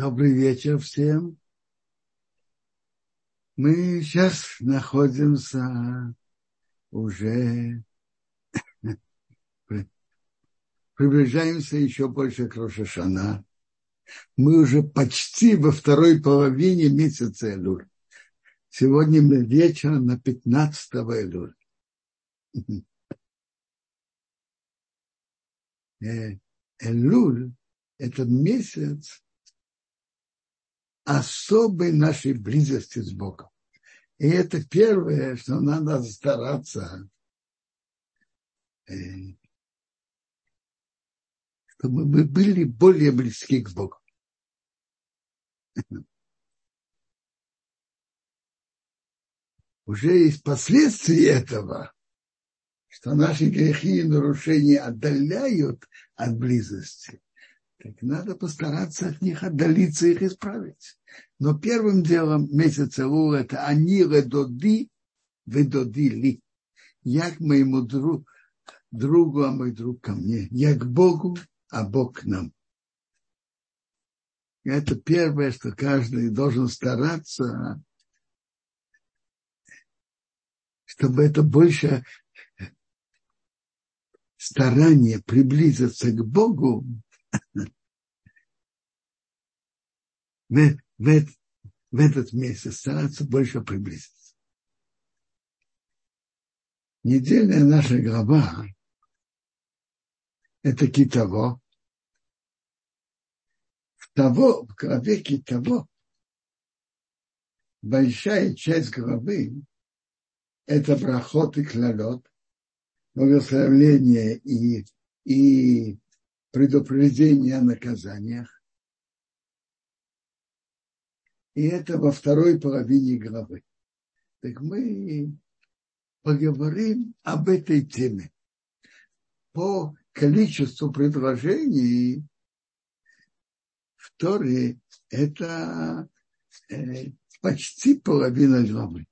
Добрый вечер всем. Мы сейчас находимся уже, приближаемся еще больше к Рошашана. Мы уже почти во второй половине месяца Элюль. Сегодня мы вечером на 15 Элюль. Э, Элюль – этот месяц, особой нашей близости с Богом. И это первое, что надо стараться, э, чтобы мы были более близки к Богу. Уже есть последствия этого, что наши грехи и нарушения отдаляют от близости так надо постараться от них отдалиться, их исправить. Но первым делом месяца Лул это они редоди, ведоди ли. Я к моему другу, другу, а мой друг ко мне. Я к Богу, а Бог к нам. Это первое, что каждый должен стараться, чтобы это больше старание приблизиться к Богу в, в, в этот месяц стараться больше приблизиться. Недельная наша глава – это китово. В того, в главе китово большая часть главы – это проход и клалот, благословление и, и предупреждение о наказаниях. И это во второй половине главы. Так мы поговорим об этой теме. По количеству предложений в Торе это э, почти половина главы.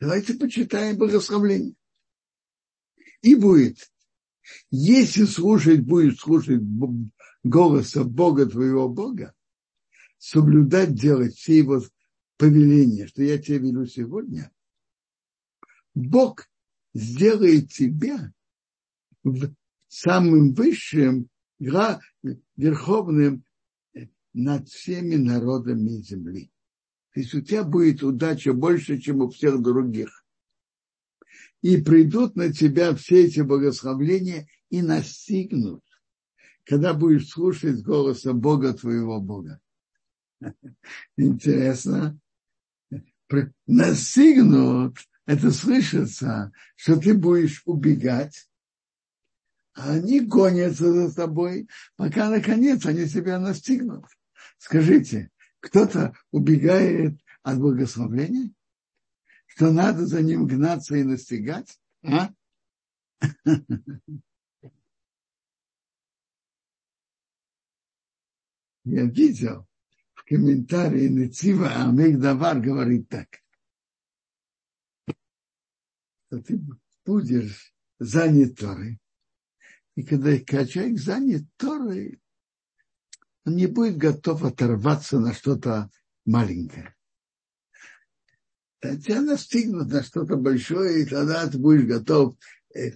Давайте почитаем благословление. И будет, если слушать, будет слушать голоса Бога твоего Бога, соблюдать, делать все его повеления, что я тебе велю сегодня, Бог сделает тебя самым высшим, верховным над всеми народами земли. То есть у тебя будет удача больше, чем у всех других. И придут на тебя все эти благословления и настигнут когда будешь слушать голоса Бога твоего Бога. Интересно. Настигнут, это слышится, что ты будешь убегать, а они гонятся за тобой, пока наконец они тебя настигнут. Скажите, кто-то убегает от благословения? Что надо за ним гнаться и настигать? А? я видел в комментарии Нецива Амигдавар говорит так, что ты будешь занят Торой, и когда человек занят Торой, он не будет готов оторваться на что-то маленькое. Тебя настигнут на что-то большое, и тогда ты будешь готов э,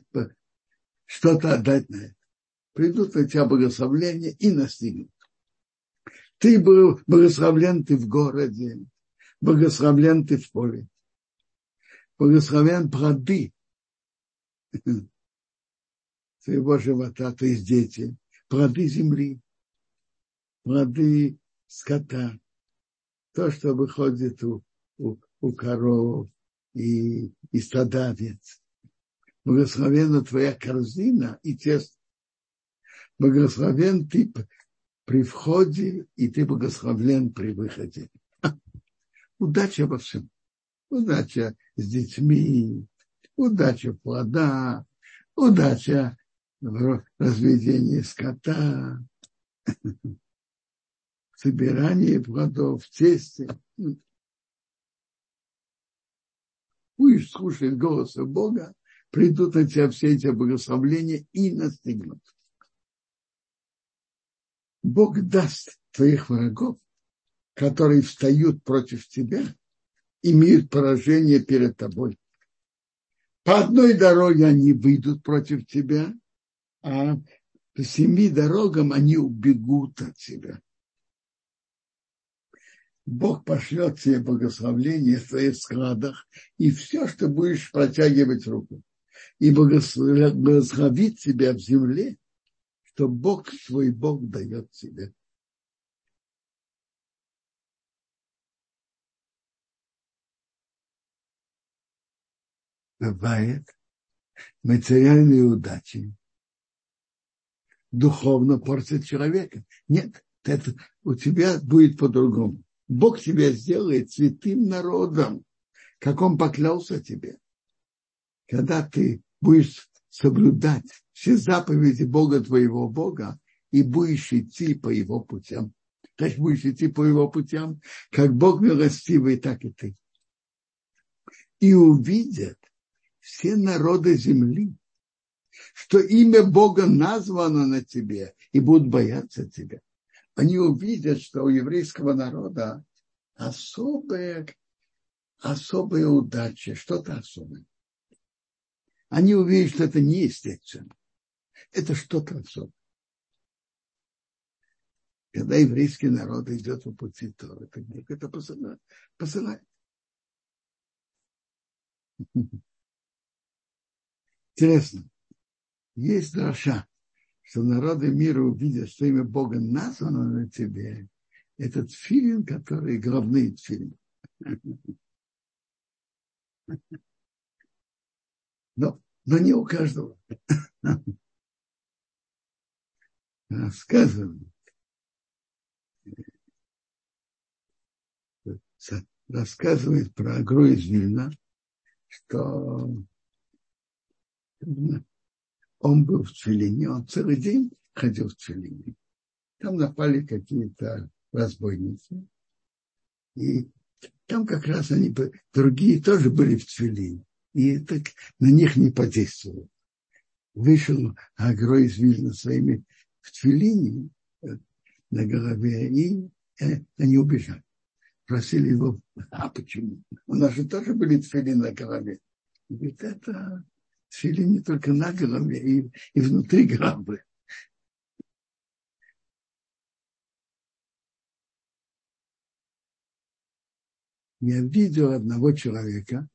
что-то отдать на это. Придут на тебя благословления и настигнут. Ты был благословлен ты в городе, благословлен ты в поле, благословен плоды своего живота, то есть дети, плоды земли, плоды скота, то, что выходит у, у, у коров и, и стадавец. Благословена твоя корзина и тесто. Благословен ты при входе, и ты благословлен при выходе. Удача во всем. Удача с детьми, удача в плодах, удача в разведении скота, собирании плодов в тесте. Будешь слушать голоса Бога, придут на тебя все эти благословления и настигнут. Бог даст твоих врагов, которые встают против тебя, имеют поражение перед тобой. По одной дороге они выйдут против тебя, а по семи дорогам они убегут от тебя. Бог пошлет тебе благословление в твоих складах и все, что будешь протягивать руку. И благословит тебя в земле, что Бог твой Бог дает тебе. Бывает материальные удачи духовно портят человека. Нет, это у тебя будет по-другому. Бог тебя сделает святым народом, как Он поклялся тебе. Когда ты будешь соблюдать все заповеди Бога твоего Бога и будешь идти по Его путям. Значит, будешь идти по Его путям, как Бог милостивый, так и ты. И увидят все народы земли, что имя Бога названо на тебе и будут бояться тебя они увидят, что у еврейского народа особая, особая удача, что-то особое. Они увидят, что это не естественно. Это что-то особое. Когда еврейский народ идет по пути Торы, то Бог это посылает. посылает. Интересно. Есть дроша что народы мира увидят, что имя Бога названо на тебе, этот фильм, который главный фильм. Но, но не у каждого. Рассказывают, рассказывает про Агру из что он был в Челине, он целый день ходил в Челине. Там напали какие-то разбойницы. И там как раз они, другие тоже были в Твилине. И так на них не подействовало. Вышел Агро из Вильна своими в Твилине на голове, и э, они убежали. Просили его, а почему? У нас же тоже были тфили на голове. Говорит, это Тфили не только на голове, и, и внутри головы. Я видел одного человека,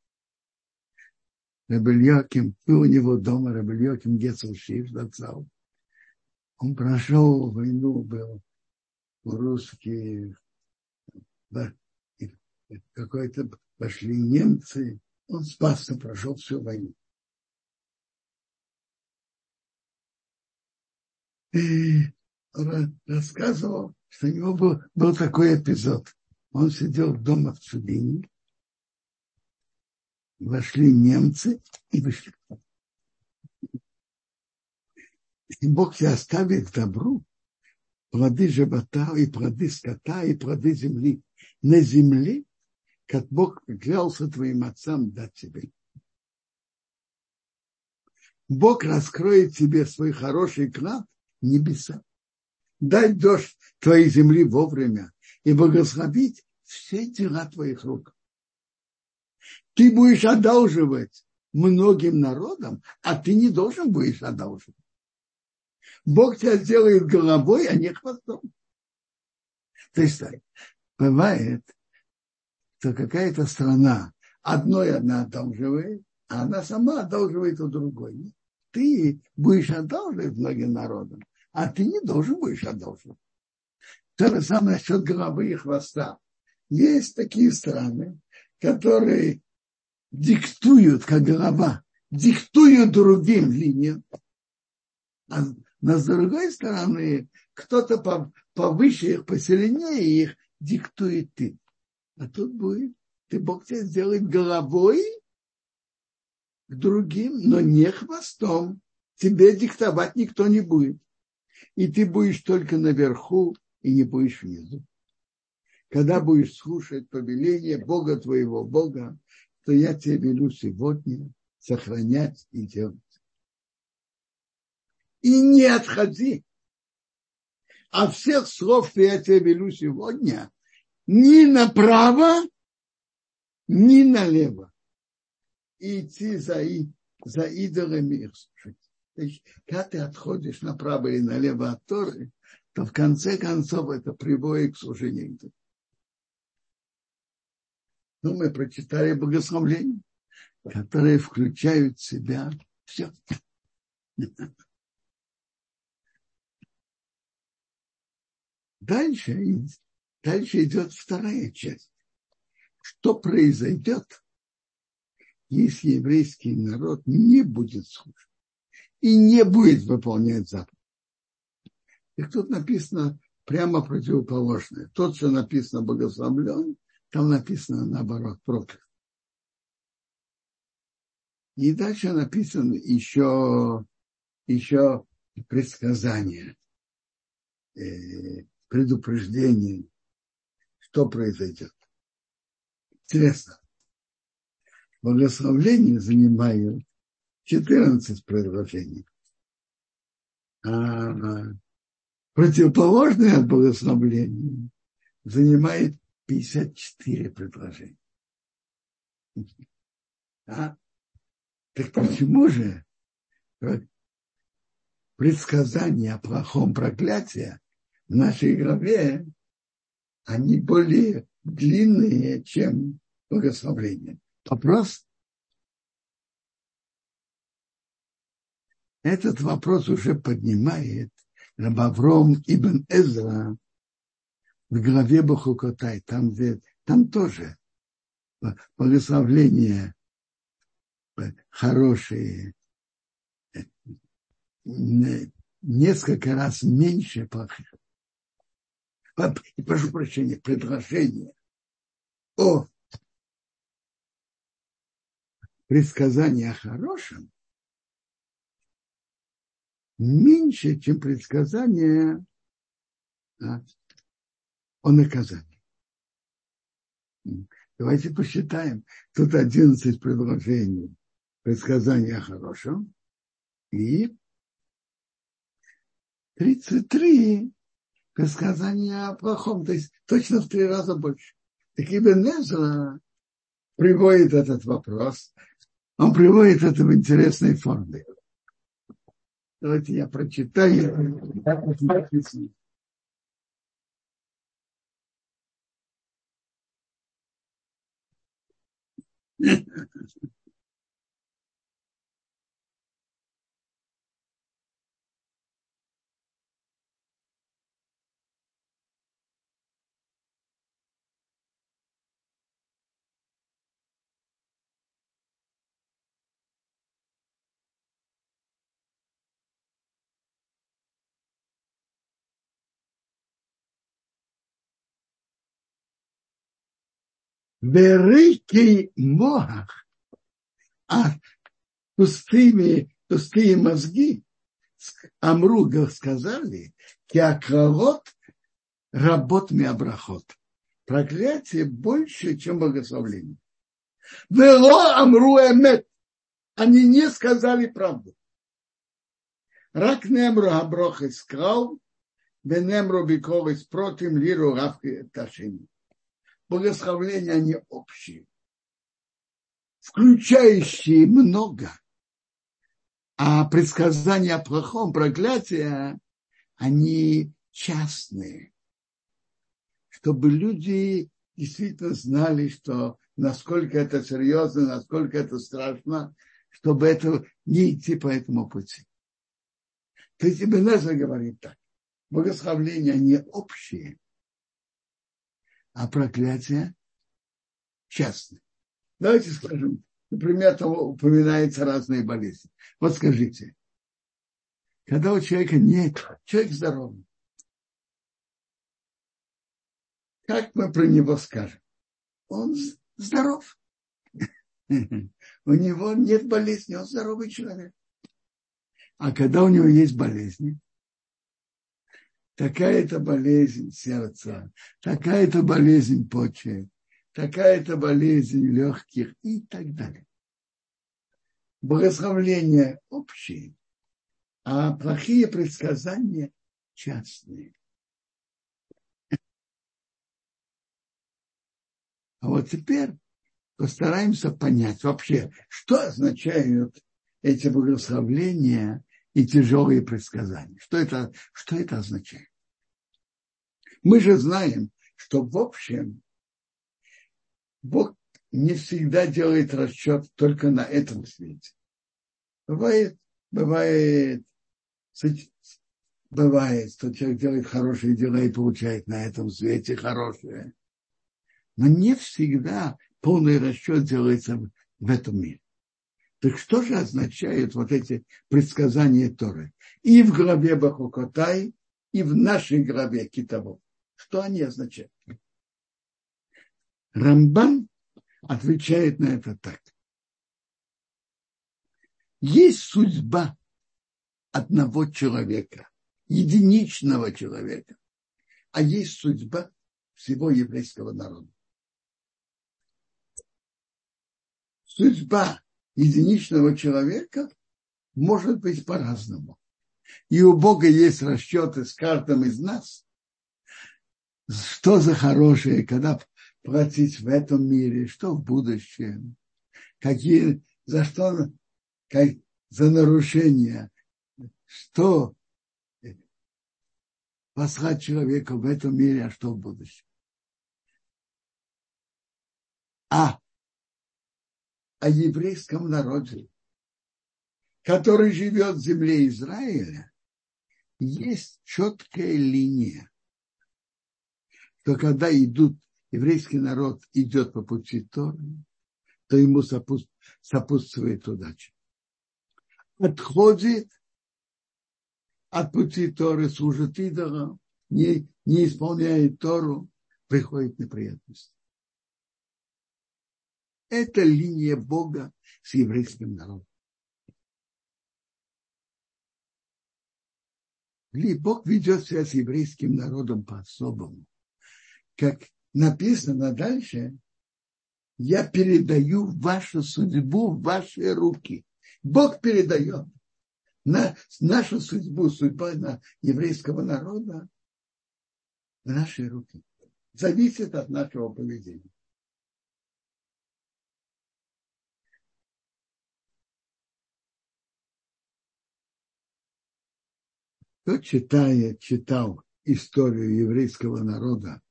Рабельяким, был у него дома Рабельяким Гецелшив, Дацал. Он прошел войну, был русский, какой-то пошли немцы, он спасся, прошел всю войну. Рассказывал, что у него был, был такой эпизод. Он сидел дома в Цубине, вошли немцы и вышли. И Бог тебя оставит к добру плоды живота и плоды скота и плоды земли. На земле, как Бог клялся твоим отцам дать тебе. Бог раскроет тебе свой хороший клад небеса. Дай дождь твоей земли вовремя и благословить все дела твоих рук. Ты будешь одалживать многим народам, а ты не должен будешь одалживать. Бог тебя сделает головой, а не хвостом. То есть бывает, что какая-то страна одной одна одалживает, а она сама одалживает у другой. Ты будешь одалживать многим народам, а ты не должен будешь одолжить. То же самое насчет головы и хвоста. Есть такие страны, которые диктуют, как голова, диктуют другим линиям. А, но с другой стороны, кто-то повыше их, посильнее их диктует ты. А тут будет, ты Бог тебя сделает головой к другим, но не хвостом. Тебе диктовать никто не будет и ты будешь только наверху и не будешь внизу. Когда будешь слушать повеление Бога твоего Бога, то я тебе велю сегодня сохранять и делать. И не отходи А всех слов, что я тебе велю сегодня, ни направо, ни налево. идти за, за идолами их слушать. Есть, когда ты отходишь направо или налево от Торы, то в конце концов это приводит к служению идолам. Ну, мы прочитали богословление, которые включают в себя все. Дальше, дальше идет вторая часть. Что произойдет, если еврейский народ не будет слушать и не будет выполнять заповедь? И тут написано прямо противоположное. Тот, что написано богословлен, там написано наоборот, проклят. И дальше написано еще, еще предсказание, э, предупреждение, что произойдет. Интересно. Благословление занимают 14 предложений. А противоположное от благословления занимает 54 предложения. А? Так почему же предсказания о плохом проклятии в нашей главе, они более длинные, чем благословление? Вопрос? Этот вопрос уже поднимает Рабавром Ибн Эзра в главе Бахукотай, там, где, там тоже благословление хорошие, несколько раз меньше плохих. И прошу прощения, предложение о предсказании о хорошем меньше, чем предсказание о наказании. Давайте посчитаем. Тут 11 предложений предсказания о хорошем и 33 предсказания о плохом. То есть точно в три раза больше. Так Ибн Эзра приводит этот вопрос. Он приводит это в интересной форме. Давайте я прочитаю, Верыкий мох, а пустыми, пустые мозги, Амру сказали, киакролот работ миабрахот. Проклятие больше, чем благословление. Вело Амру эмет. Они не сказали правду. Рак немру аброх искал, венемру бикорис против лиру равки ташини благословления, они общие, включающие много. А предсказания о плохом проклятии, они частные. Чтобы люди действительно знали, что насколько это серьезно, насколько это страшно, чтобы это не идти по этому пути. То есть Ибн говорит так. Благословления, они общие, а проклятие частное. Давайте скажем, например, там упоминаются разные болезни. Вот скажите, когда у человека нет, человек здоровый, как мы про него скажем? Он здоров. У него нет болезни, он здоровый человек. А когда у него есть болезни, такая-то болезнь сердца, такая-то болезнь почек, такая-то болезнь легких и так далее. Благословления общие, а плохие предсказания частные. А вот теперь постараемся понять вообще, что означают эти благословления и тяжелые предсказания. Что это, что это означает? Мы же знаем, что в общем Бог не всегда делает расчет только на этом свете. Бывает, бывает, бывает, что человек делает хорошие дела и получает на этом свете хорошее. Но не всегда полный расчет делается в этом мире. Так что же означают вот эти предсказания Торы? И в главе Бахукотай, и в нашей главе Китово. Что они означают? Рамбан отвечает на это так. Есть судьба одного человека, единичного человека, а есть судьба всего еврейского народа. Судьба единичного человека может быть по-разному. И у Бога есть расчеты с каждым из нас, что за хорошее, когда платить в этом мире, что в будущем, какие, за что, как, за нарушения, что послать человека в этом мире, а что в будущем. А о еврейском народе, который живет в земле Израиля, есть четкая линия, что когда идут еврейский народ идет по пути Торы, то ему сопутствует удача. Отходит от пути Торы, служит идолам, не, не исполняет Тору, приходит неприятность. Это линия Бога с еврейским народом. Бог ведет себя с еврейским народом по-особому. Как написано дальше, я передаю вашу судьбу в ваши руки. Бог передает на нашу судьбу, судьбу на еврейского народа в наши руки. Зависит от нашего поведения. Кто читает, читал историю еврейского народа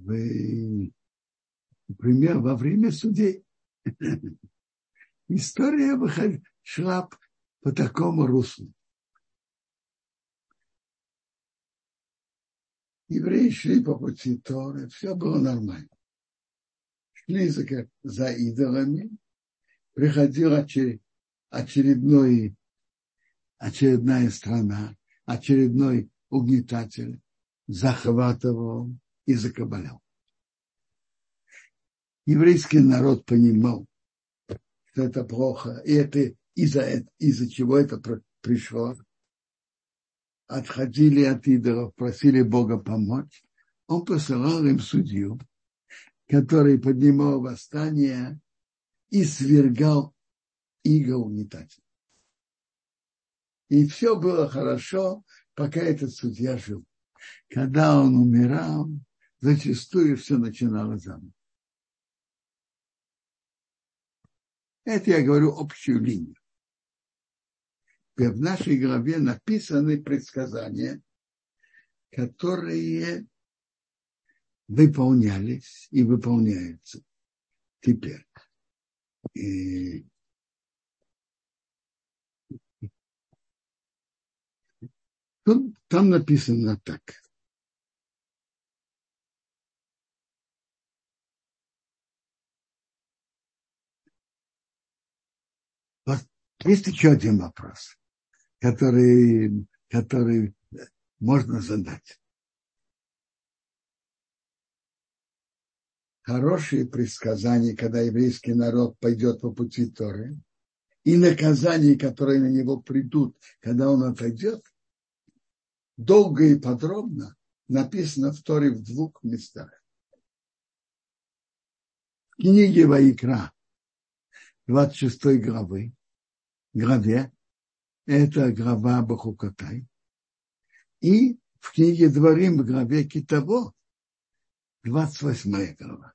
в, например, во время судей. История шла по такому руслу. Евреи шли по пути Торы, все было нормально. Шли за, за идолами, приходил очередной, очередная страна, очередной угнетатель, захватывал и закабалял. Еврейский народ понимал, что это плохо, и это из-за из чего это пришло. Отходили от идолов, просили Бога помочь. Он посылал им судью, который поднимал восстание и свергал иго угнетателя. И все было хорошо, пока этот судья жил. Когда он умирал, зачастую все начиналось заново. Это я говорю общую линию. В нашей главе написаны предсказания, которые выполнялись и выполняются теперь. И Тут, там написано так. Есть еще один вопрос, который, который можно задать. Хорошие предсказания, когда еврейский народ пойдет по пути Торы, и наказания, которые на него придут, когда он отойдет, долго и подробно написано в Торе в двух местах. В книге Ваикра, 26 главы, главе, это глава Бахукатай, и в книге Дворим в главе Китаво, 28 глава.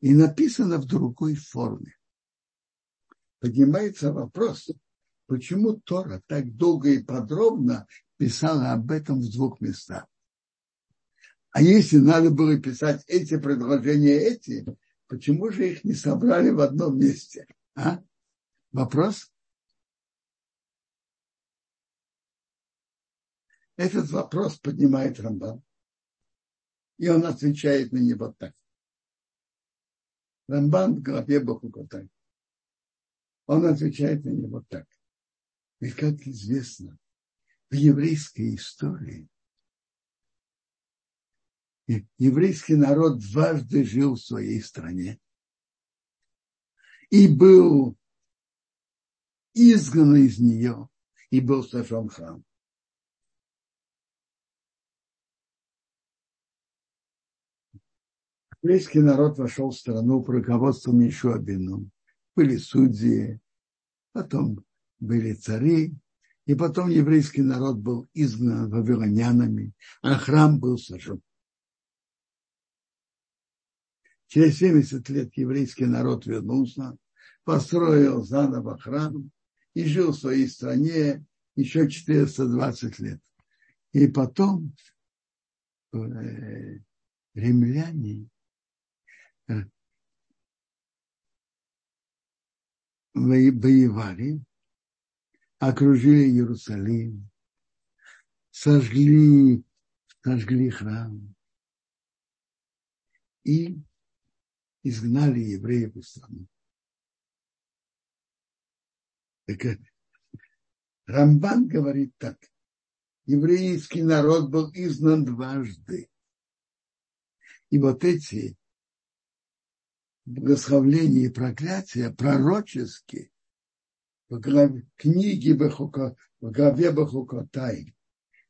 и написано в другой форме. Поднимается вопрос, почему Тора так долго и подробно писала об этом в двух местах. А если надо было писать эти предложения, эти, почему же их не собрали в одном месте? А? Вопрос? Этот вопрос поднимает Рамбан. И он отвечает на него так. Рамбан в главе Бахукотай. Он отвечает на него так. И как известно, в еврейской истории еврейский народ дважды жил в своей стране и был изгнан из нее и был сожжен храм. Еврейский народ вошел в страну по руководству Мишуабину. Были судьи, потом были цари, и потом еврейский народ был изгнан вавилонянами, а храм был сожжен. Через 70 лет еврейский народ вернулся, построил заново храм и жил в своей стране еще 420 лет. И потом э, римляне э, воевали окружили Иерусалим, сожгли, сожгли храм и изгнали евреев из страны. Так, Рамбан говорит так. Еврейский народ был изгнан дважды. И вот эти благословления и проклятия пророческие в книге Бахука, в главе Бахукотай,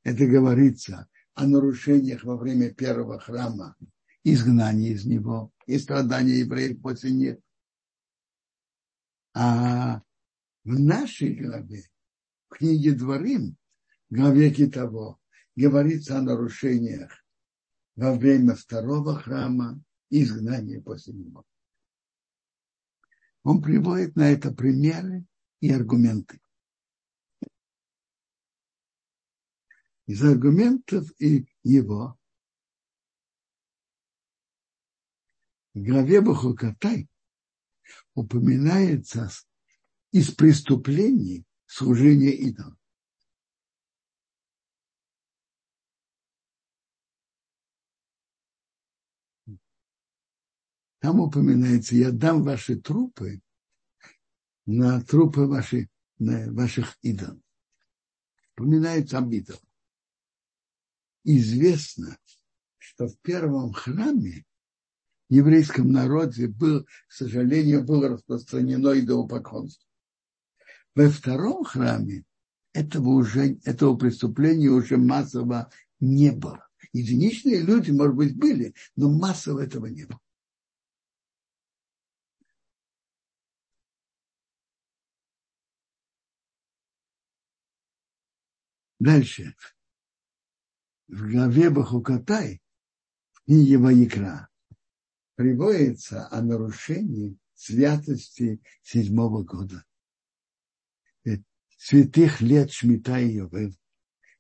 это говорится о нарушениях во время первого храма, изгнании из него и страдания евреев после них. А в нашей главе, в книге Дворим, главе Китово, говорится о нарушениях во время второго храма и изгнания после него. Он приводит на это примеры и аргументы. Из аргументов и его в главе Бахукатай упоминается из преступлений служения идолам. Там упоминается, я дам ваши трупы на трупы ваших, на ваших идолов. Упоминается об идолах. Известно, что в первом храме в еврейском народе был, к сожалению, было распространено идолопоклонство. Во втором храме этого, уже, этого преступления уже массово не было. Единичные люди, может быть, были, но массово этого не было. Дальше. В главе Бахукатай, в книге Ваикра, приводится о нарушении святости седьмого года. Святых лет Шмита и Йовел.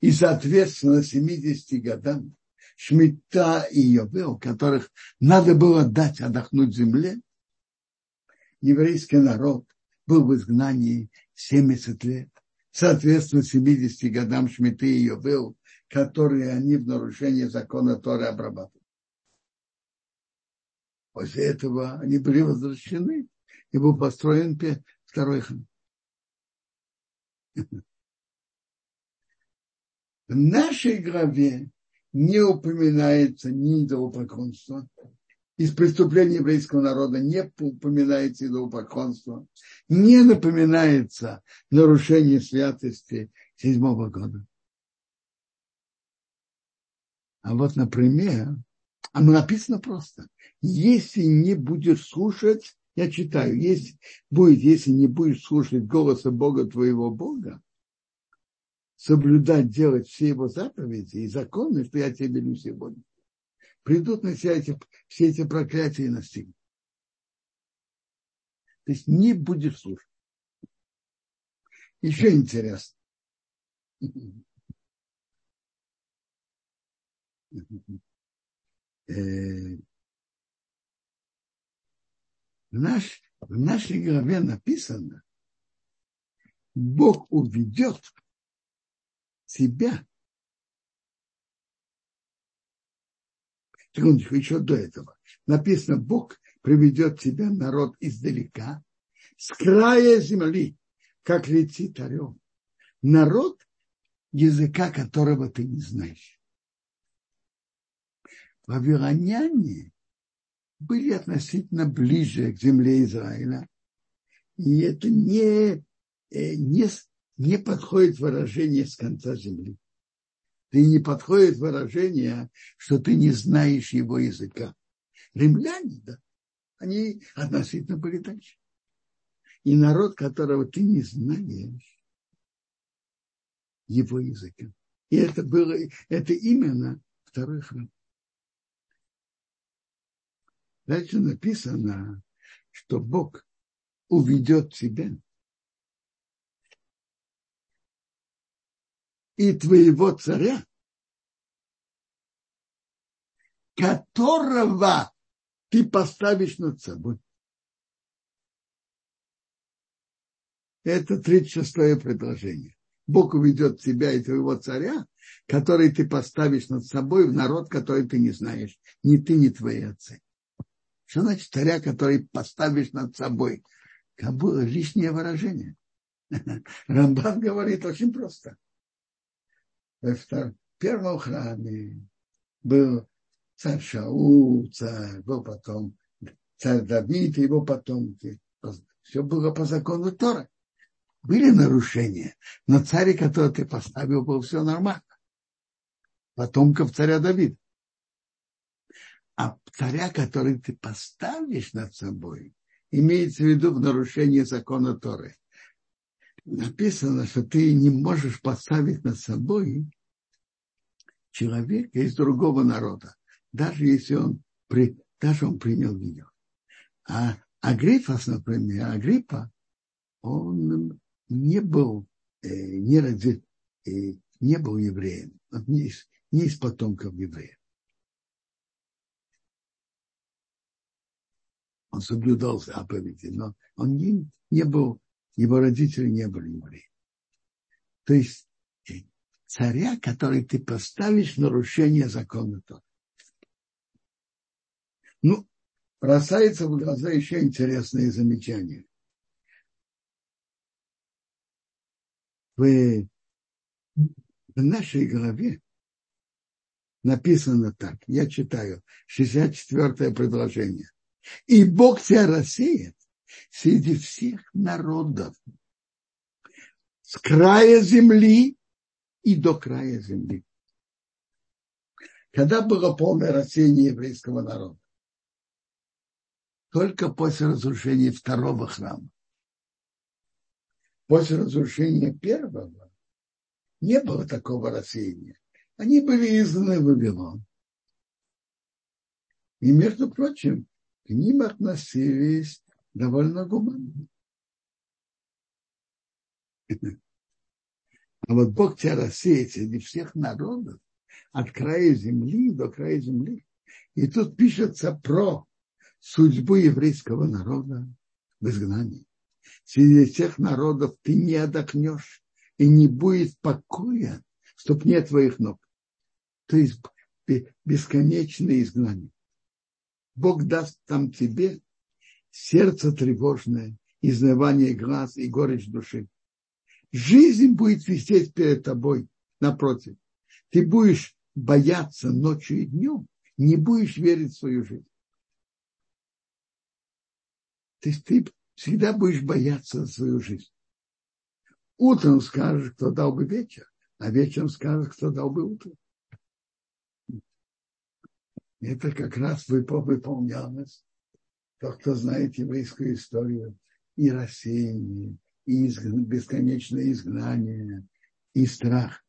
И, соответственно, 70 годам Шмита и Йовел, которых надо было дать отдохнуть земле, еврейский народ был в изгнании 70 лет соответственно 70 годам Шмиты и Йовел, которые они в нарушении закона Торы обрабатывают. После этого они были возвращены, и был построен второй храм. В нашей главе не упоминается ни идолопоклонство, из преступлений еврейского народа не упоминается идолопоклонство, не напоминается нарушение святости седьмого года. А вот, например, оно написано просто. Если не будешь слушать, я читаю, если будет, если не будешь слушать голоса Бога твоего Бога, соблюдать, делать все его заповеди и законы, что я тебе велю сегодня, придут на себя эти, все эти проклятия и настигнут. То есть не будешь слушать. Еще интересно. Наш, в нашей главе написано, Бог уведет тебя. Секундочку, еще до этого. Написано, Бог приведет тебя, народ, издалека, с края земли, как летит орел. Народ, языка которого ты не знаешь. Вавилоняне были относительно ближе к земле Израиля. И это не, э, не, не подходит выражение с конца земли. Ты не подходит выражение, что ты не знаешь его языка. Римляне, да, они относительно были дальше. И народ, которого ты не знаешь, его языка. И это было, это именно второй храм. Дальше написано, что Бог уведет тебя и твоего царя, которого ты поставишь над собой. Это 36-е предложение. Бог уведет тебя и твоего царя, который ты поставишь над собой в народ, который ты не знаешь. Ни ты, ни твои отцы. Что значит царя, который поставишь над собой? Как было лишнее выражение. Рамбан говорит очень просто. В первом храме был царь Шаул, царь, был потом царь Давид и его потомки. Все было по закону Тора. Были нарушения, но царь, который ты поставил, был все нормально. Потомков царя Давида. А царя, который ты поставишь над собой, имеется в виду в нарушении закона Торы. Написано, что ты не можешь поставить над собой человека из другого народа, даже если он, при, даже он принял ее. А Агрифас, например, Агриппа, он не был, э, не, ради, э, не был евреем, не из, не из потомков евреев. Он соблюдал заповеди, но он не, не был, его родители не были евреи. То есть э, царя, который ты поставишь нарушение закона Тора. Ну, бросается в глаза еще интересные замечания. В, в нашей голове написано так, я читаю, 64-е предложение. И Бог тебя рассеет среди всех народов с края земли и до края земли. Когда было полное рассеяние еврейского народа? Только после разрушения второго храма. После разрушения первого не было такого рассеяния. Они были изгнаны в Вавилон. И, между прочим, к ним относились довольно гуманно. А вот Бог тебя рассеет среди всех народов, от края земли до края земли. И тут пишется про судьбу еврейского народа в изгнании. Среди всех народов ты не отдохнешь, и не будет покоя в ступне твоих ног. То есть бесконечное изгнание. Бог даст там тебе сердце тревожное, изнывание глаз и горечь души. Жизнь будет висеть перед тобой, напротив. Ты будешь бояться ночью и днем, не будешь верить в свою жизнь. То есть ты всегда будешь бояться свою жизнь. Утром скажешь, кто дал бы вечер, а вечером скажешь, кто дал бы утро. Это как раз выполнялось. Тот, кто знает еврейскую историю, и рассеяние, и бесконечное изгнание, и страх.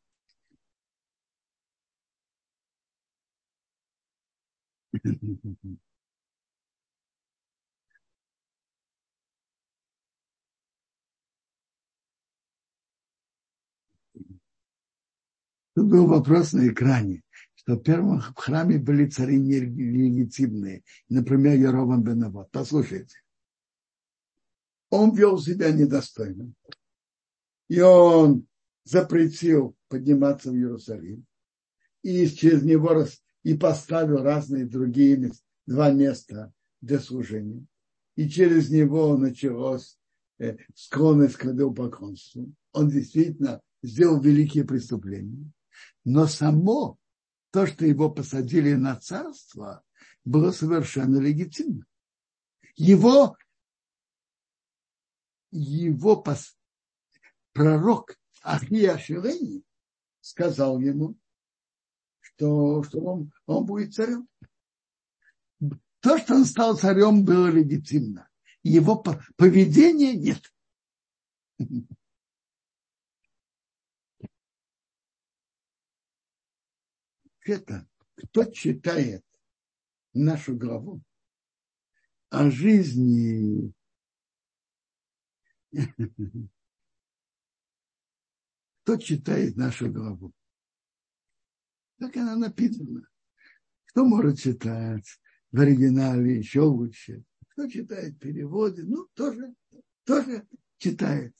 Тут был вопрос на экране что в первом храме были цари нелегитимные. Например, Ярован Бенават. Послушайте. Он вел себя недостойно. И он запретил подниматься в Иерусалим. И через него раз, и поставил разные другие два места для служения. И через него началось э, склонность к идолопоклонству. Он действительно сделал великие преступления. Но само то, что его посадили на царство, было совершенно легитимно. Его, его пос, пророк Ахия Шилени сказал ему, что, что он, он будет царем. То, что он стал царем, было легитимно. Его поведение нет. Это кто читает нашу главу о жизни кто читает нашу главу? Так она написана. Кто может читать в оригинале еще лучше? Кто читает переводы? Ну, тоже, тоже читает.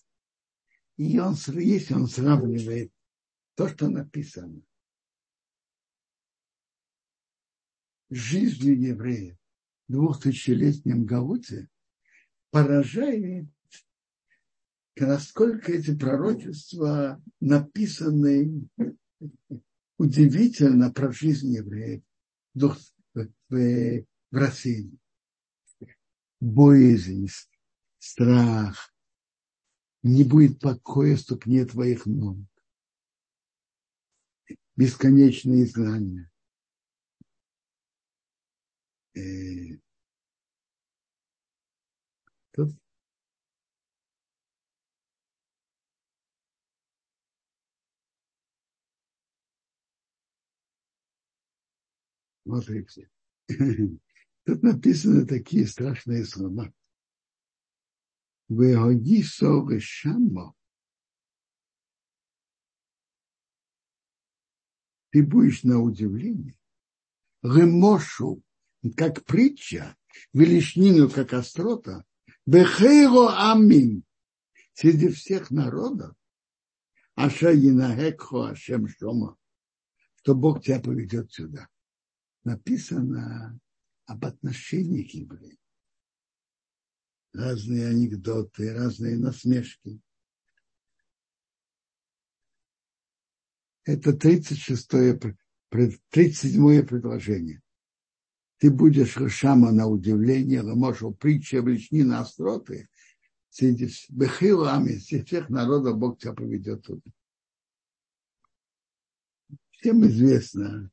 И он, если он сравнивает то, что написано, жизнью евреев в двухтысячелетнем Гауте, поражает насколько эти пророчества написаны удивительно про жизнь евреев в, России. Боязнь, страх, не будет покоя, ступне твоих ног. Бесконечные знания. Э, тут Смотрите. Тут написаны такие страшные слова. Вегоди совы шаммо. Ты будешь на удивление. Гемошу, как притча, величнину, как острота. Бехейро амин. Среди всех народов. Аша Янагекхо Ашем Шома. Что Бог тебя поведет сюда написано об отношениях евреев. Разные анекдоты, разные насмешки. Это 36-е, 37-е предложение. Ты будешь Шама на удивление, Ламошу притча влечни на остроты, среди бехилами, всех народов Бог тебя поведет туда. Всем известно,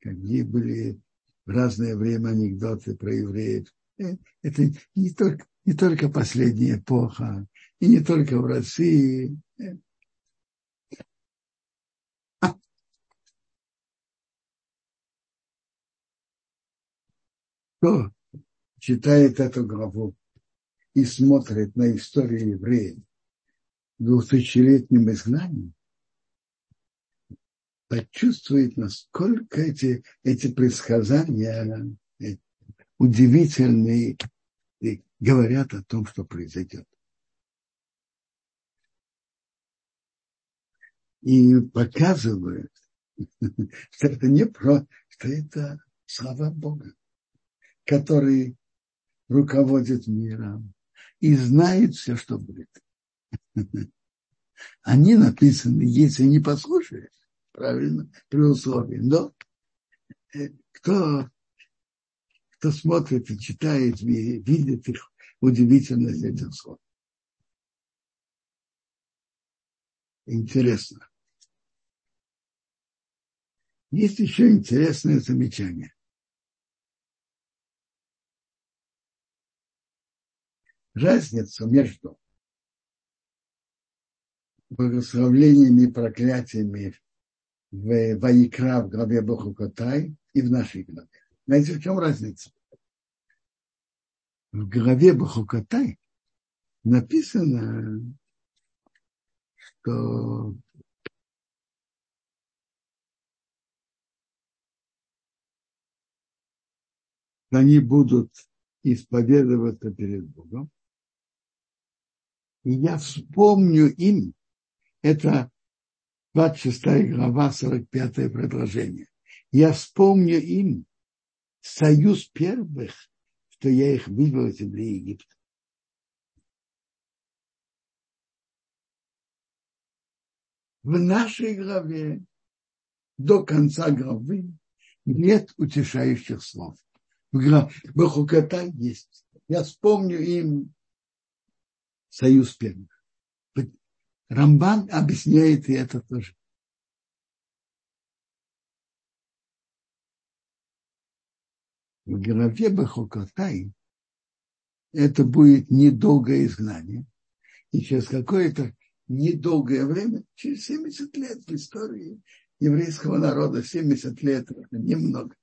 какие были в разное время анекдоты про евреев. Э, это не только, не только последняя эпоха, и не только в России. Кто читает эту главу и смотрит на историю евреев в двухтысячелетнем изгнании, почувствует, насколько эти, эти предсказания э, удивительные и говорят о том, что произойдет. И показывают, что это не про, что это слава Бога, который руководит миром и знает все, что будет. Они написаны, если не послушаешь, правильно, при условии. Но э, кто, кто смотрит и читает, видит их удивительность этих слов. Интересно. Есть еще интересное замечание. разница между благословлениями и проклятиями в Ваикра в главе Бухукотай и в нашей главе. Знаете, в чем разница? В главе Бухукотай написано, что они будут исповедоваться перед Богом. И я вспомню им, это 26 глава, 45 предложение. Я вспомню им союз первых, что я их вывел из земли Египта. В нашей главе до конца главы нет утешающих слов. В Хуката есть. Я вспомню им союз первых. Рамбан объясняет и это тоже. В главе Бахокотай это будет недолгое изгнание. И через какое-то недолгое время, через 70 лет в истории еврейского народа, 70 лет, немного,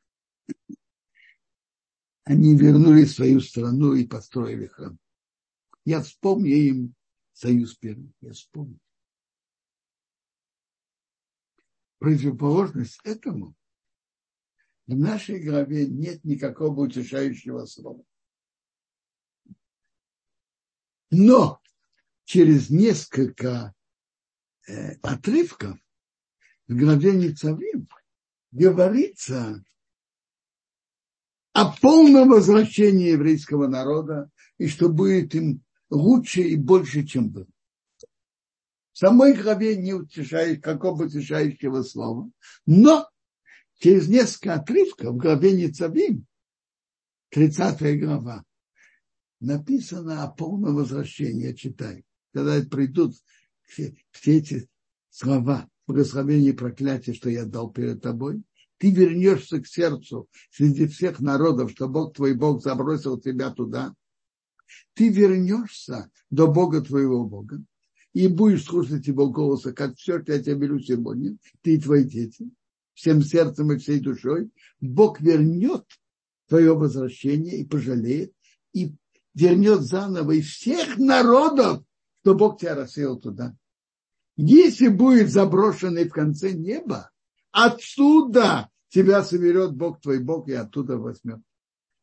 они вернули свою страну и построили храм. Я вспомню им союз первый. Я вспомню. Противоположность этому в нашей главе нет никакого утешающего слова. Но через несколько э, отрывков в главе Ницавим говорится о полном возвращении еврейского народа и что будет им лучше и больше, чем было. В самой главе не утешает какого утешающего слова, но через несколько отрывков в главе Ницавим, 30 глава, написано о полном возвращении, я читаю. Когда придут все, все эти слова, благословения и проклятия, что я дал перед тобой, ты вернешься к сердцу среди всех народов, что Бог твой Бог забросил тебя туда, ты вернешься до Бога твоего Бога и будешь слушать его голоса, как все, что я тебя беру сегодня, ты и твои дети, всем сердцем и всей душой, Бог вернет твое возвращение и пожалеет, и вернет заново из всех народов, что Бог тебя рассеял туда. Если будет заброшенный в конце неба, отсюда тебя соберет Бог твой Бог и оттуда возьмет.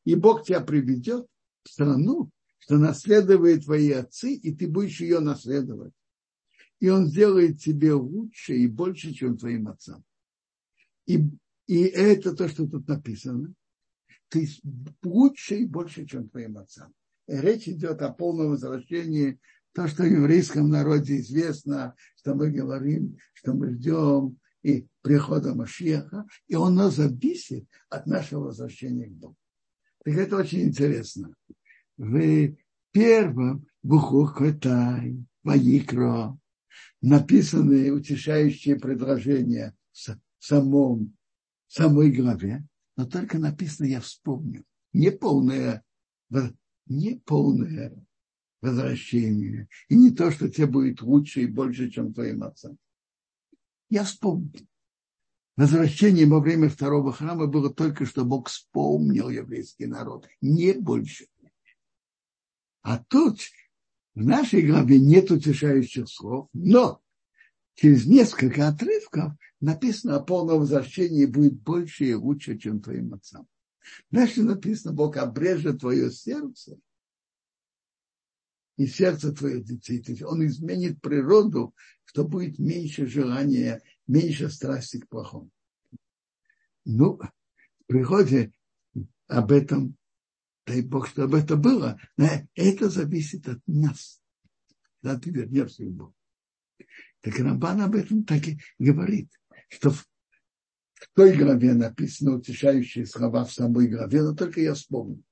И Бог тебя приведет в страну, что наследует твои отцы, и ты будешь ее наследовать. И он сделает тебе лучше и больше, чем твоим отцам. И, и это то, что тут написано. Ты лучше и больше, чем твоим отцам. И речь идет о полном возвращении то, что в еврейском народе известно, что мы говорим, что мы ждем и прихода Машеха, и он нас зависит от нашего возвращения к Богу. Так это очень интересно в первом Бухухотай, Ваикро, написаны утешающие предложения в самом, самой главе, но только написано «я вспомню». Не полное, не полное возвращение. И не то, что тебе будет лучше и больше, чем твоим отцам. Я вспомню. Возвращение во время второго храма было только, что Бог вспомнил еврейский народ, не больше. А тут в нашей главе нет утешающих слов, но через несколько отрывков написано о полном возвращении будет больше и лучше, чем твоим отцам. Дальше написано, Бог обрежет твое сердце и сердце твоих детей. То есть он изменит природу, что будет меньше желания, меньше страсти к плохому. Ну, в приходе об этом дай Бог, чтобы это было, но это зависит от нас, когда ты вернешься к Богу. Так Рамбан об этом так и говорит, что в, той главе написано утешающие слова в самой главе, но только я вспомню.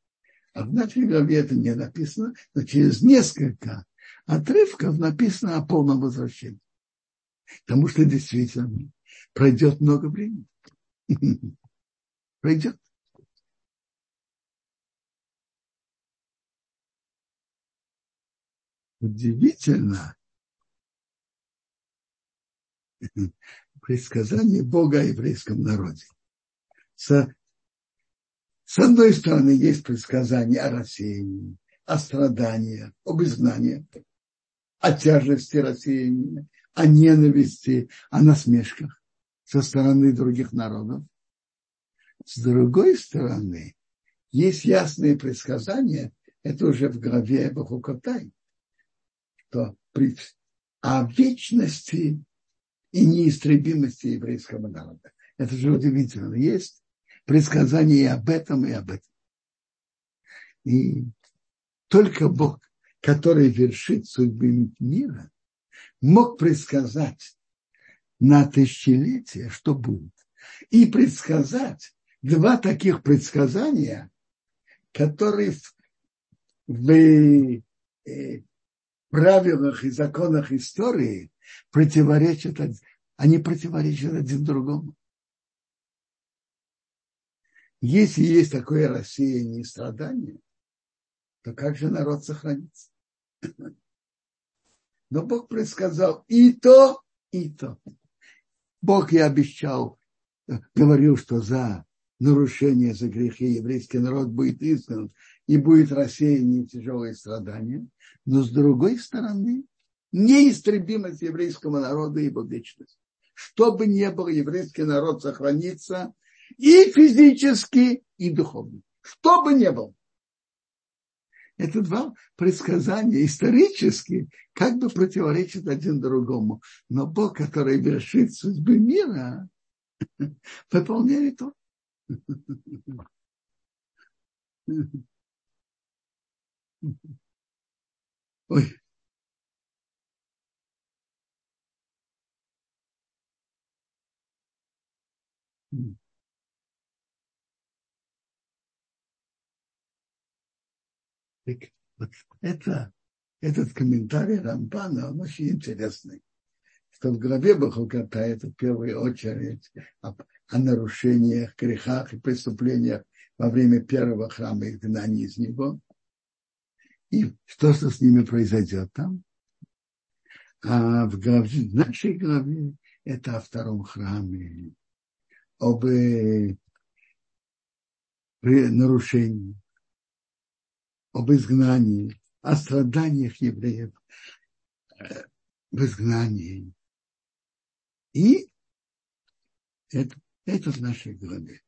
А в нашей главе это не написано, но через несколько отрывков написано о полном возвращении. Потому что действительно пройдет много времени. Пройдет. Удивительно предсказание Бога о еврейском народе. С, с одной стороны, есть предсказание о рассеянии, о страдании, об изгнании, о тяжести рассеяния, о ненависти, о насмешках со стороны других народов. С другой стороны, есть ясные предсказания, это уже в главе Бахукотай, что при, о вечности и неистребимости еврейского народа. Это же удивительно. Есть предсказания и об этом, и об этом. И только Бог, который вершит судьбы мира, мог предсказать на тысячелетия, что будет. И предсказать два таких предсказания, которые в, в э, правилах и законах истории противоречат, они противоречат один другому. Если есть такое рассеяние и страдание, то как же народ сохранится? Но Бог предсказал и то, и то. Бог и обещал, говорил, что за нарушение, за грехи еврейский народ будет изгнан и будет рассеяние тяжелые страдания. Но с другой стороны, неистребимость еврейского народа и его вечность. Что бы ни было, еврейский народ сохранится и физически, и духовно. Что бы ни было. Это два предсказания исторически как бы противоречат один другому. Но Бог, который вершит судьбы мира, выполняет то. Ой. Так вот это, этот комментарий Рамбана, он очень интересный. Что в главе Бахуката это в первую очередь о, о нарушениях, грехах и преступлениях во время первого храма изгнания из него. И что с ними произойдет там. А в, главе, в нашей главе это о втором храме, об э, нарушении об изгнании, о страданиях евреев э, в изгнании. И это, это в нашей главе.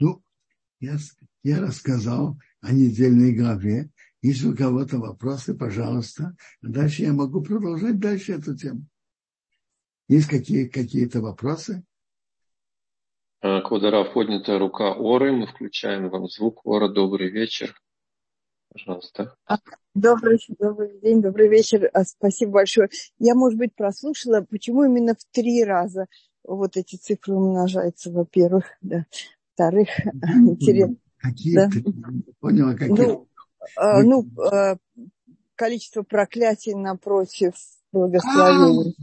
Ну, я, я рассказал о недельной главе, если у кого-то вопросы, пожалуйста. Дальше я могу продолжать дальше эту тему. Есть какие, какие-то вопросы? А, Квадара поднятая рука Оры. Мы включаем вам звук. Ора, добрый вечер. Пожалуйста. Добрый, добрый день, добрый вечер. А, спасибо большое. Я, может быть, прослушала, почему именно в три раза вот эти цифры умножаются, во-первых, да. Во-вторых, интересно. Какие да? ты поняла, какие? Ну, Э, ну, э, количество проклятий напротив благословения.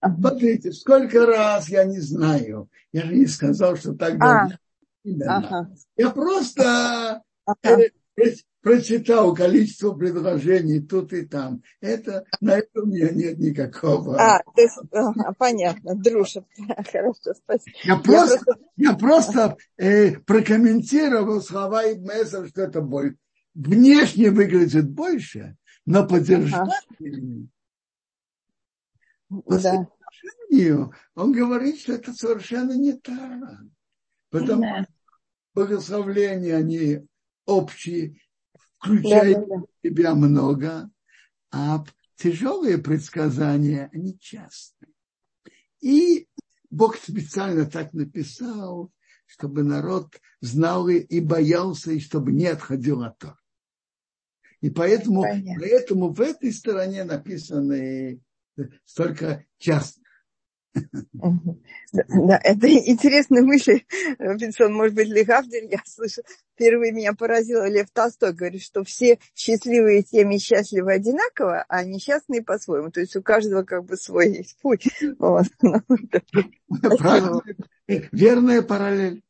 А, смотрите, сколько раз я не знаю. Я же не сказал, что так а, ага. Я просто ага. Прочитал количество предложений тут и там. Это, на это у меня нет никакого. А, то есть, ага, понятно, дружит. Хорошо, спасибо. Я просто, я просто, э, прокомментировал слова Ибмесов, что это боль внешне выглядит больше, но по держанию, по да. он говорит, что это совершенно не так. Потому да. благословления, они общие, включают да, да, да. в себя много, а тяжелые предсказания, они частные. И Бог специально так написал, чтобы народ знал и боялся, и чтобы не отходил от того. И поэтому, поэтому в этой стороне написаны столько частных. Да, это интересная мысль, Робинсон, может быть, Легавдель, я слышу, впервые меня поразило, Лев Толстой говорит, что все счастливые теми счастливы одинаково, а несчастные по-своему. То есть у каждого как бы свой путь. Вот. Ну, Верная параллель.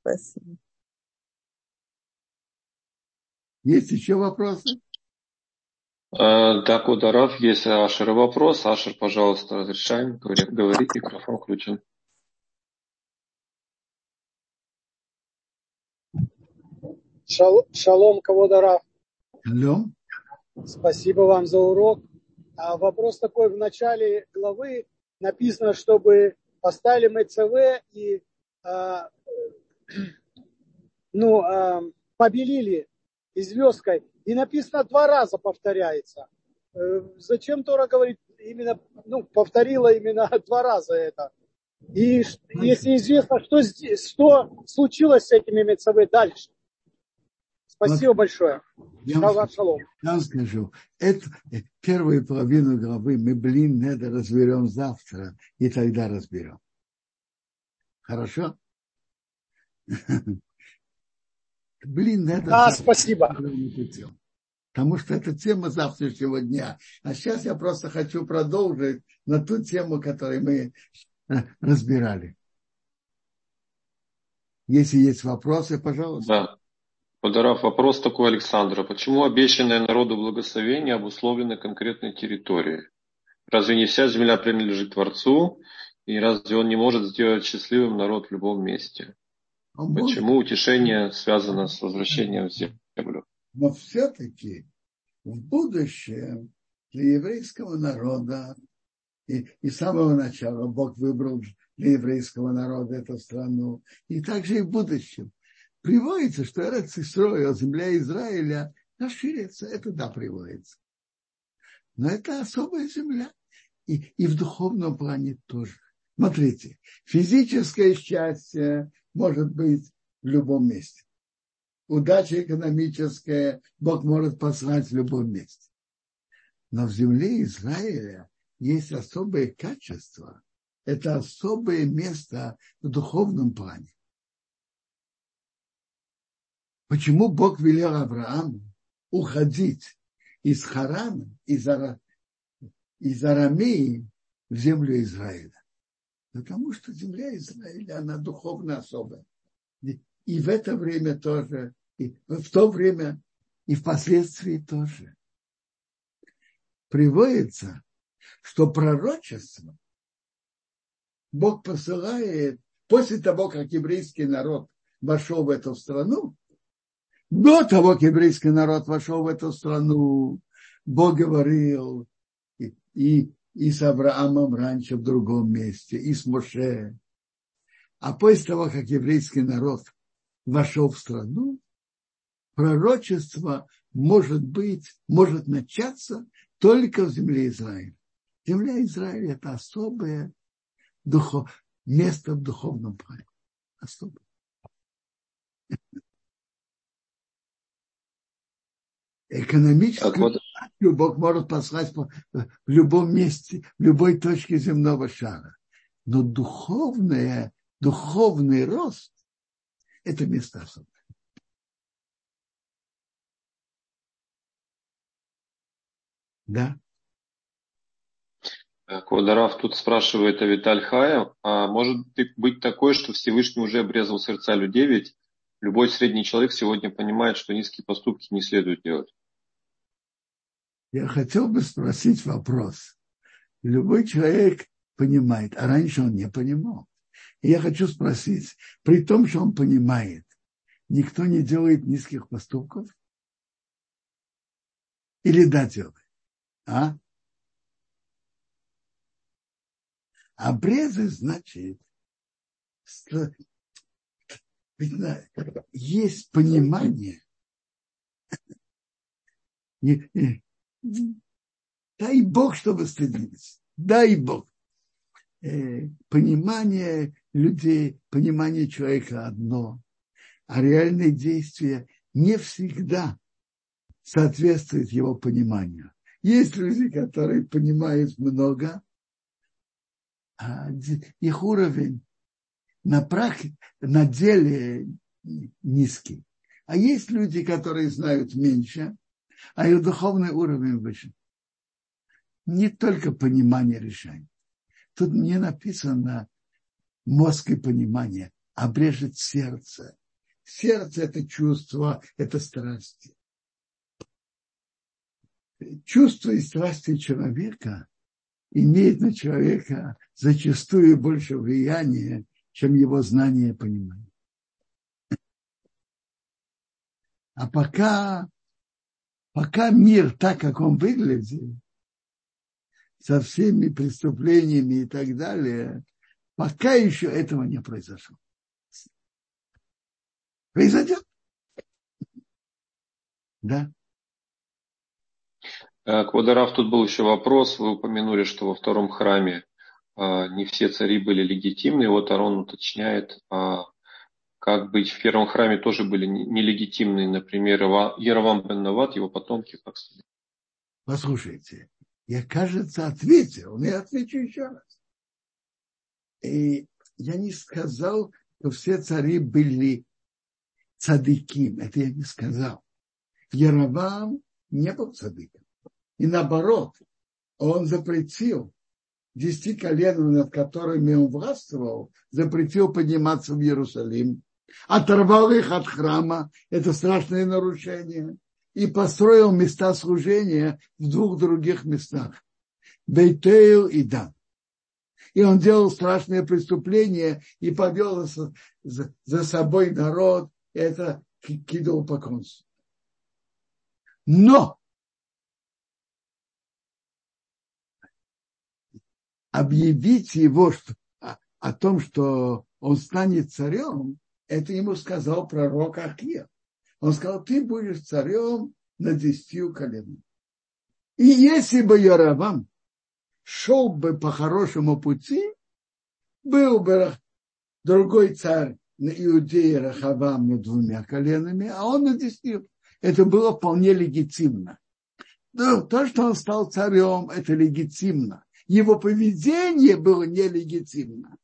Спасибо. Есть еще вопросы? Э, да, Кударов, есть Ашер вопрос. Ашер, пожалуйста, разрешаем. Говорит, говорит, микрофон включен. Шал, шалом, Каводарав. Шалом. Спасибо вам за урок. А вопрос такой, в начале главы написано, чтобы поставили МЦВ и а, ну, а, побелили и звездкой. И написано два раза повторяется. Э, зачем Тора говорит именно, ну, повторила именно два раза это? И если известно, что, что случилось с этими МЦВ дальше. Спасибо вот, большое. Я вам, я вам скажу, это, э, первую половину главы мы, блин, это разберем завтра, и тогда разберем. Хорошо? Блин, это... А, спасибо. Потому что это тема завтрашнего дня. А сейчас я просто хочу продолжить на ту тему, которую мы э, разбирали. Если есть вопросы, пожалуйста. Да. Подарав вопрос такой Александра. Почему обещанное народу благословение обусловлено конкретной территорией? Разве не вся земля принадлежит Творцу? И разве он не может сделать счастливым народ в любом месте? Он Почему утешение связано с возвращением в землю? Но все-таки в будущем для еврейского народа и, и с самого начала Бог выбрал для еврейского народа эту страну, и также и в будущем приводится, что Эрец Исроил, земля Израиля, расширится. Это да, приводится. Но это особая земля. И, и в духовном плане тоже. Смотрите, физическое счастье может быть в любом месте. Удача экономическая Бог может послать в любом месте. Но в земле Израиля есть особое качество. Это особое место в духовном плане. Почему Бог велел Аврааму уходить из Харана, из, Ара, из Арамеи в землю Израиля? Потому что земля Израиля, она духовно особая. И в это время тоже, и в то время, и впоследствии тоже. Приводится, что пророчество Бог посылает после того, как еврейский народ вошел в эту страну, до того, как еврейский народ вошел в эту страну, Бог говорил и, и, и с Авраамом раньше в другом месте, и с Моше. А после того, как еврейский народ вошел в страну, пророчество может быть, может начаться только в земле Израиля. Земля Израиля – это особое духов, место в духовном плане. Особое. Экономическую вот... Бог может послать в любом месте, в любой точке земного шара. Но духовное, духовный рост – это место особое. Да. Квадараф тут спрашивает о Виталь Хая. А может быть такое, что Всевышний уже обрезал сердца людей, ведь любой средний человек сегодня понимает, что низкие поступки не следует делать? Я хотел бы спросить вопрос. Любой человек понимает, а раньше он не понимал. И я хочу спросить, при том, что он понимает, никто не делает низких поступков? Или да, делает? А? Обрезы значит, есть понимание, Дай Бог, чтобы стыдились. Дай Бог. Э, понимание людей, понимание человека одно, а реальные действия не всегда соответствуют его пониманию. Есть люди, которые понимают много, а их уровень на, прах, на деле низкий. А есть люди, которые знают меньше, а их духовный уровень выше. Не только понимание решений. Тут не написано мозг и понимание, обрежет сердце. Сердце – это чувство, это страсти. Чувство и страсти человека имеет на человека зачастую больше влияния, чем его знание и понимание. А пока, пока мир так, как он выглядит, со всеми преступлениями и так далее, пока еще этого не произошло. Произойдет. Да. Э, Квадорав, тут был еще вопрос. Вы упомянули, что во втором храме э, не все цари были легитимны. Вот Арон уточняет, а как быть в первом храме тоже были нелегитимные, например, Яровам бен Нават, его потомки, как сказать. Послушайте, я, кажется, ответил, но я отвечу еще раз. И я не сказал, что все цари были цадыким. Это я не сказал. Яровам не был цадыком. И наоборот, он запретил десяти коленам, над которыми он властвовал, запретил подниматься в Иерусалим, оторвал их от храма, это страшное нарушение, и построил места служения в двух других местах, Бейтейл и Дан. И он делал страшные преступления и повел за, собой народ, и это кидал поконство. Но объявить его что, о, о том, что он станет царем, это ему сказал пророк Ахия. Он сказал, ты будешь царем на десятью коленах. И если бы Яровам шел бы по хорошему пути, был бы другой царь на Иудее Рахавам на двумя коленами, а он на десятью. Это было вполне легитимно. Но то, что он стал царем, это легитимно его поведение было нелегитимно.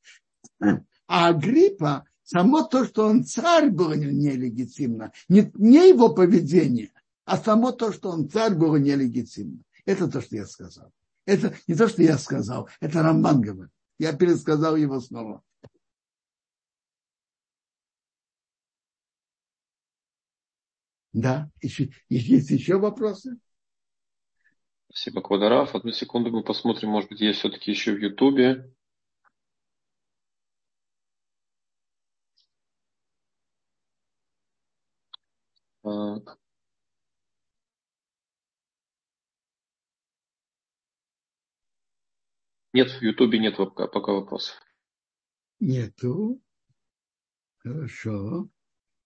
А Агриппа, само то, что он царь, было нелегитимно. Не, не его поведение, а само то, что он царь, было нелегитимно. Это то, что я сказал. Это не то, что я сказал, это Рамбан говорит. Я пересказал его снова. Да, еще, есть еще вопросы? Спасибо, Квадорав. Одну секунду мы посмотрим, может быть, есть все-таки еще в Ютубе. Нет, в Ютубе нет пока, вопросов. Нету. Хорошо.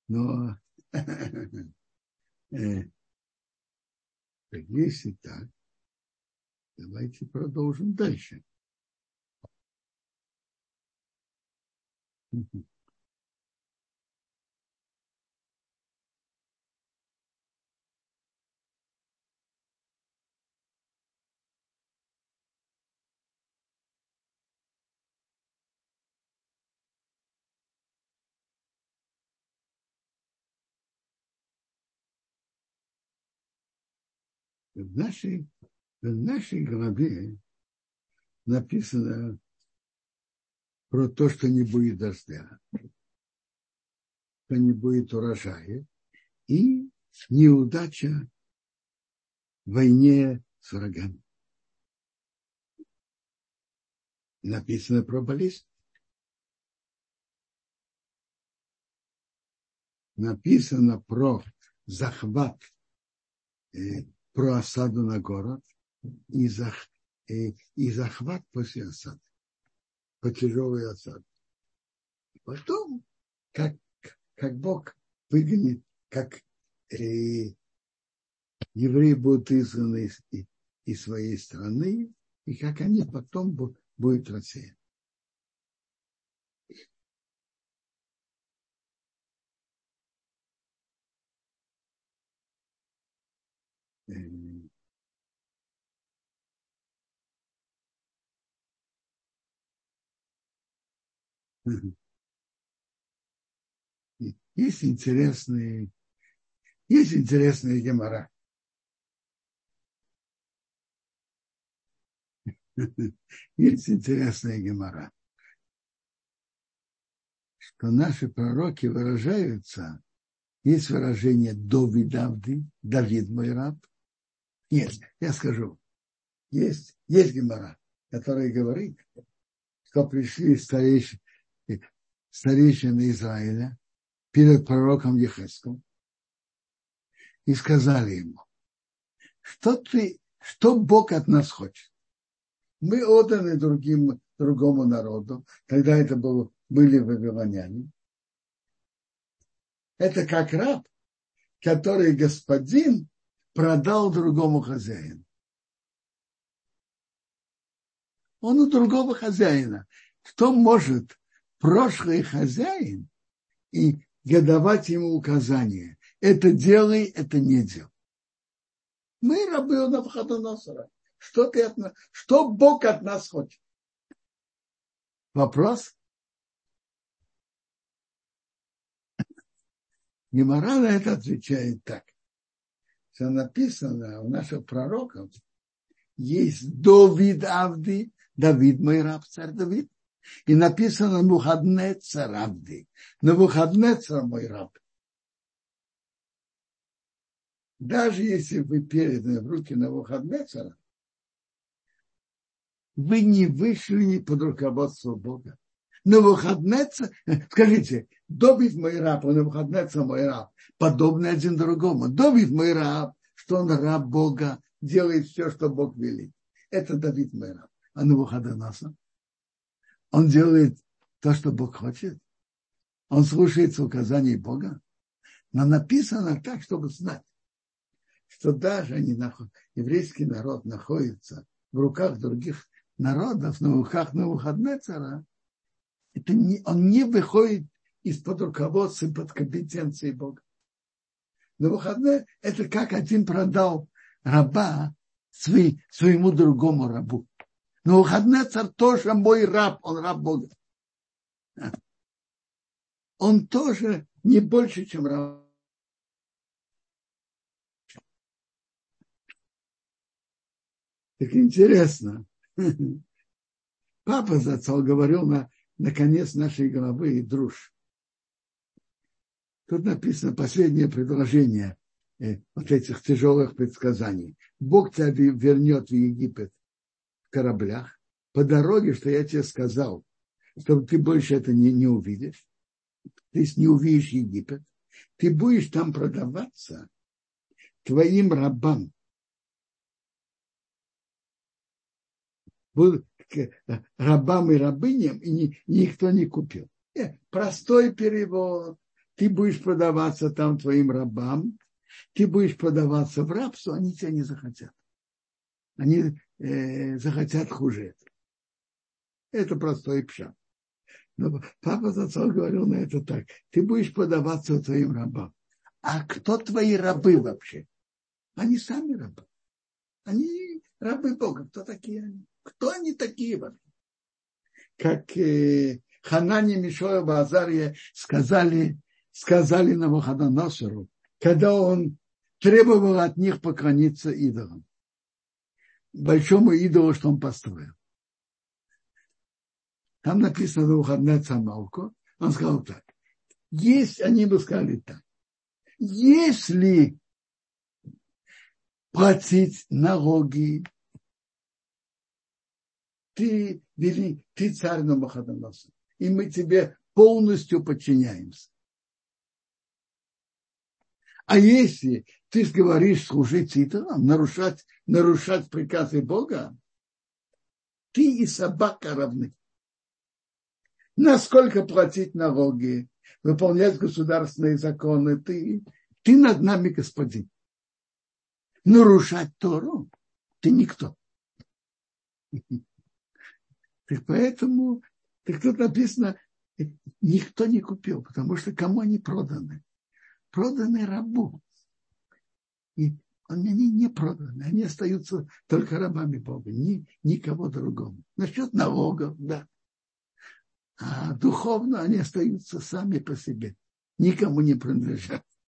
Но э, если так, Давайте продолжим дальше. В нашей в нашей главе написано про то, что не будет дождя, что не будет урожая и неудача в войне с врагами. Написано про болезнь. Написано про захват, э, про осаду на город и, зах, и, и захват после осады, по тяжелой осаде. Потом, как, как Бог выгонит, как э, евреи будут изгнаны из, из своей страны, и как они потом будут рассеяны. Есть интересные, есть интересные гемора. Есть интересная гемора. Что наши пророки выражаются, есть выражение Давди, Давид мой раб. Нет, я скажу, есть, есть гемора, которая говорит, что пришли старейшие, старейшины Израиля перед пророком Ехеском и сказали ему, что ты, что Бог от нас хочет? Мы отданы другим, другому народу, тогда это было, были вавилоняне. Это как раб, который господин продал другому хозяину. Он у другого хозяина. Что может прошлый хозяин и давать ему указания? Это делай, это не делай. Мы рабы у Навходоносора. Что, ты от нас, что Бог от нас хочет? Вопрос? Гемора на это отвечает так. Все написано у наших пророков. Есть Давид Авди, Давид мой раб, царь Давид. И написано Мухаднецар Авди. На Мухаднецар мой раб. Даже если вы переданы в руки на Навуходнецара, вы не вышли под руководство Бога. Навуходнецар, скажите, Добит мой раб, а Навуходнецар мой раб, подобный один другому. Добит мой раб, что он раб Бога, делает все, что Бог велит. Это Давид мой раб. А Навуходоносор, он делает то, что Бог хочет. Он слушается указаний Бога. Но написано так, чтобы знать что даже они, еврейский народ находится в руках других народов, на руках на Навуходнецара, это не, он не выходит из-под руководства, под компетенцией Бога. На выходные это как один продал раба свой, своему другому рабу. Но выходные царь тоже мой раб, он раб Бога. Он тоже не больше, чем раб. Так интересно. Папа Зацал говорил на, на конец нашей головы и друж. Тут написано последнее предложение э, вот этих тяжелых предсказаний. Бог тебя вернет в Египет в кораблях по дороге, что я тебе сказал, чтобы ты больше это не, не увидишь. То есть не увидишь Египет. Ты будешь там продаваться твоим рабам, будут рабам и рабыням, и ни, никто не купил. Нет, простой перевод. Ты будешь продаваться там твоим рабам, ты будешь продаваться в рабство, они тебя не захотят. Они э, захотят хуже это. Это простой пшат. Но папа Зацал говорил на это так. Ты будешь продаваться твоим рабам. А кто твои рабы вообще? Они сами рабы. Они рабы Бога. Кто такие они? Кто они такие вообще? Как э, Ханани, Мишоя, Базария сказали, сказали на Навуходоносору, когда он требовал от них поклониться идолам. Большому идолу, что он построил. Там написано Навуходоносор Самалко. Он сказал так. Есть, они бы сказали так. Если платить налоги ты, вели, ты царь Намахадоносор, и мы тебе полностью подчиняемся. А если ты говоришь служить идолам, нарушать, нарушать приказы Бога, ты и собака равны. Насколько платить налоги, выполнять государственные законы, ты, ты над нами господин. Нарушать Тору ты никто. Так поэтому, так тут написано, никто не купил, потому что кому они проданы? Проданы рабу. И они не проданы, они остаются только рабами Бога, ни, никого другому. Насчет налогов, да. А духовно они остаются сами по себе, никому не принадлежат.